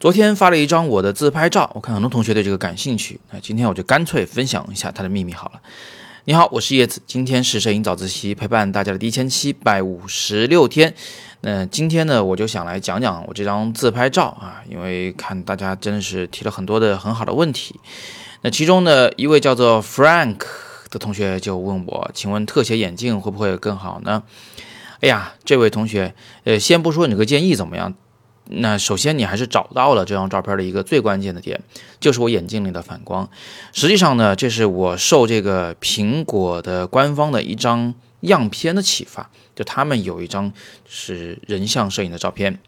昨天发了一张我的自拍照，我看很多同学对这个感兴趣，那今天我就干脆分享一下它的秘密好了。你好，我是叶子，今天是摄影早自习陪伴大家的第一千七百五十六天。那今天呢，我就想来讲讲我这张自拍照啊，因为看大家真的是提了很多的很好的问题。那其中呢，一位叫做 Frank 的同学就问我，请问特写眼镜会不会更好呢？哎呀，这位同学，呃，先不说你个建议怎么样，那首先你还是找到了这张照片的一个最关键的点，就是我眼镜里的反光。实际上呢，这是我受这个苹果的官方的一张样片的启发，就他们有一张是人像摄影的照片。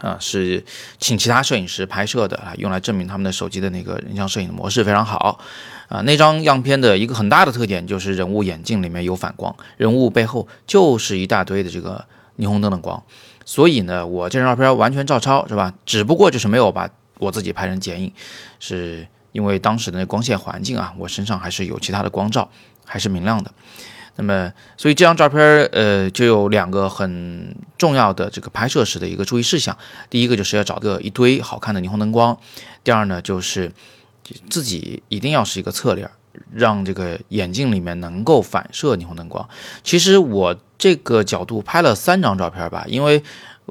啊，是请其他摄影师拍摄的啊，用来证明他们的手机的那个人像摄影的模式非常好啊。那张样片的一个很大的特点就是人物眼镜里面有反光，人物背后就是一大堆的这个霓虹灯的光。所以呢，我这张照片完全照抄是吧？只不过就是没有把我自己拍成剪影，是因为当时的那光线环境啊，我身上还是有其他的光照，还是明亮的。那么，所以这张照片，呃，就有两个很重要的这个拍摄时的一个注意事项。第一个就是要找个一堆好看的霓虹灯光；第二呢，就是自己一定要是一个侧脸，让这个眼镜里面能够反射霓虹灯光。其实我这个角度拍了三张照片吧，因为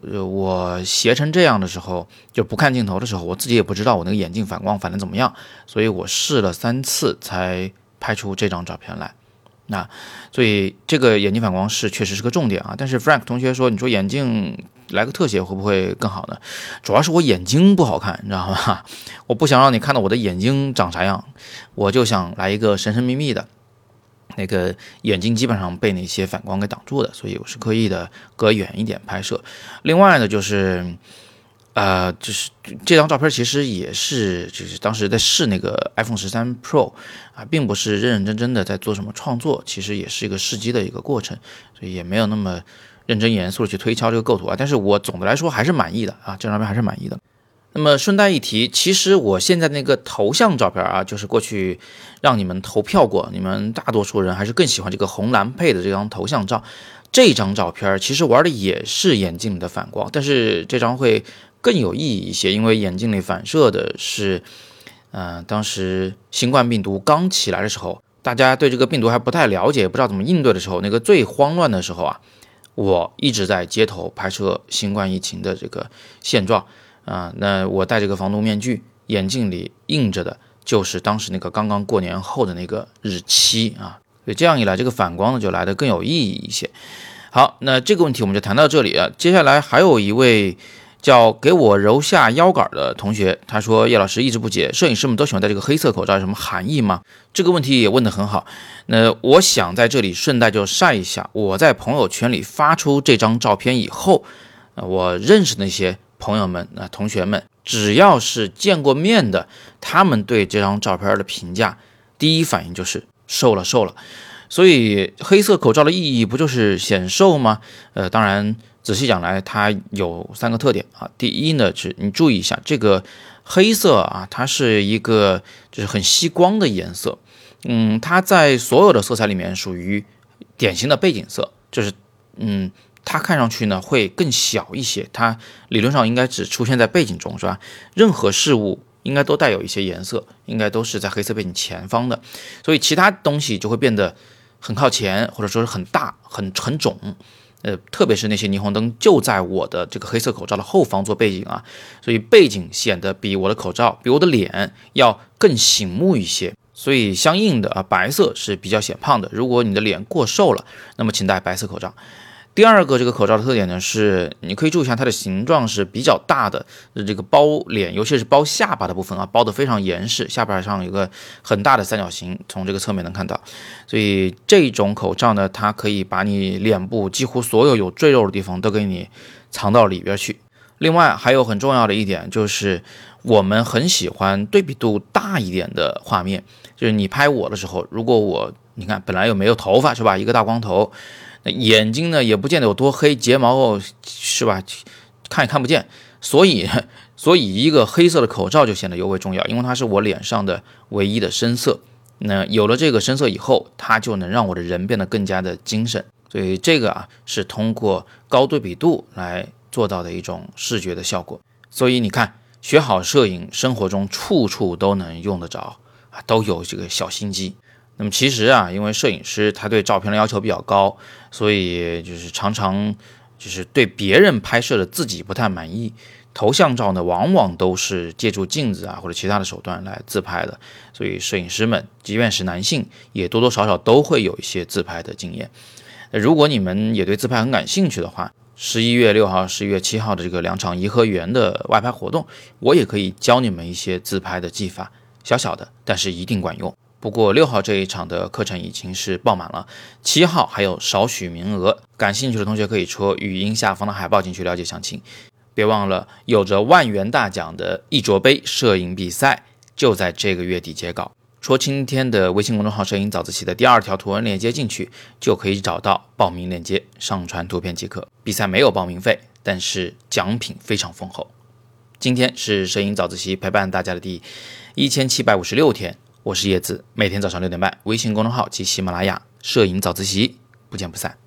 呃，我斜成这样的时候，就不看镜头的时候，我自己也不知道我那个眼镜反光反的怎么样，所以我试了三次才拍出这张照片来。那，所以这个眼镜反光是确实是个重点啊。但是 Frank 同学说，你说眼镜来个特写会不会更好呢？主要是我眼睛不好看，你知道吗？我不想让你看到我的眼睛长啥样，我就想来一个神神秘秘的，那个眼睛基本上被那些反光给挡住的，所以我是刻意的隔远一点拍摄。另外呢，就是。呃，就是这张照片其实也是，就是当时在试那个 iPhone 十三 Pro 啊，并不是认认真真的在做什么创作，其实也是一个试机的一个过程，所以也没有那么认真严肃的去推敲这个构图啊。但是我总的来说还是满意的啊，这张照片还是满意的。那么顺带一提，其实我现在那个头像照片啊，就是过去让你们投票过，你们大多数人还是更喜欢这个红蓝配的这张头像照。这张照片其实玩的也是眼镜里的反光，但是这张会。更有意义一些，因为眼镜里反射的是，嗯，当时新冠病毒刚起来的时候，大家对这个病毒还不太了解，不知道怎么应对的时候，那个最慌乱的时候啊，我一直在街头拍摄新冠疫情的这个现状啊。那我戴着个防毒面具，眼镜里映着的就是当时那个刚刚过年后的那个日期啊。所以这样一来，这个反光呢就来的更有意义一些。好，那这个问题我们就谈到这里啊。接下来还有一位。叫给我揉下腰杆的同学，他说：“叶老师一直不解，摄影师们都喜欢戴这个黑色口罩，有什么含义吗？”这个问题也问得很好。那我想在这里顺带就晒一下，我在朋友圈里发出这张照片以后，我认识那些朋友们、那同学们，只要是见过面的，他们对这张照片的评价，第一反应就是瘦了，瘦了。所以黑色口罩的意义不就是显瘦吗？呃，当然。仔细讲来，它有三个特点啊。第一呢，是你注意一下这个黑色啊，它是一个就是很吸光的颜色。嗯，它在所有的色彩里面属于典型的背景色，就是嗯，它看上去呢会更小一些。它理论上应该只出现在背景中，是吧？任何事物应该都带有一些颜色，应该都是在黑色背景前方的，所以其他东西就会变得很靠前，或者说是很大、很很肿。呃，特别是那些霓虹灯就在我的这个黑色口罩的后方做背景啊，所以背景显得比我的口罩、比我的脸要更醒目一些。所以相应的啊，白色是比较显胖的。如果你的脸过瘦了，那么请戴白色口罩。第二个这个口罩的特点呢，是你可以注意一下它的形状是比较大的，这个包脸，尤其是包下巴的部分啊，包得非常严实，下巴上有个很大的三角形，从这个侧面能看到。所以这种口罩呢，它可以把你脸部几乎所有有赘肉的地方都给你藏到里边去。另外还有很重要的一点就是，我们很喜欢对比度大一点的画面，就是你拍我的时候，如果我你看本来又没有头发是吧，一个大光头。那眼睛呢也不见得有多黑，睫毛是吧？看也看不见，所以，所以一个黑色的口罩就显得尤为重要，因为它是我脸上的唯一的深色。那有了这个深色以后，它就能让我的人变得更加的精神。所以这个啊是通过高对比度来做到的一种视觉的效果。所以你看，学好摄影，生活中处处都能用得着啊，都有这个小心机。那么其实啊，因为摄影师他对照片的要求比较高，所以就是常常就是对别人拍摄的自己不太满意。头像照呢，往往都是借助镜子啊或者其他的手段来自拍的。所以摄影师们，即便是男性，也多多少少都会有一些自拍的经验。如果你们也对自拍很感兴趣的话，十一月六号、十一月七号的这个两场颐和园的外拍活动，我也可以教你们一些自拍的技法，小小的，但是一定管用。不过六号这一场的课程已经是爆满了，七号还有少许名额，感兴趣的同学可以戳语音下方的海报进去了解详情。别忘了，有着万元大奖的一卓杯摄影比赛就在这个月底截稿。戳今天的微信公众号“摄影早自习”的第二条图文链接进去，就可以找到报名链接，上传图片即可。比赛没有报名费，但是奖品非常丰厚。今天是摄影早自习陪伴大家的第一千七百五十六天，我是叶子每天早上六点半微信公众号及喜马拉雅摄影早自习不见不散。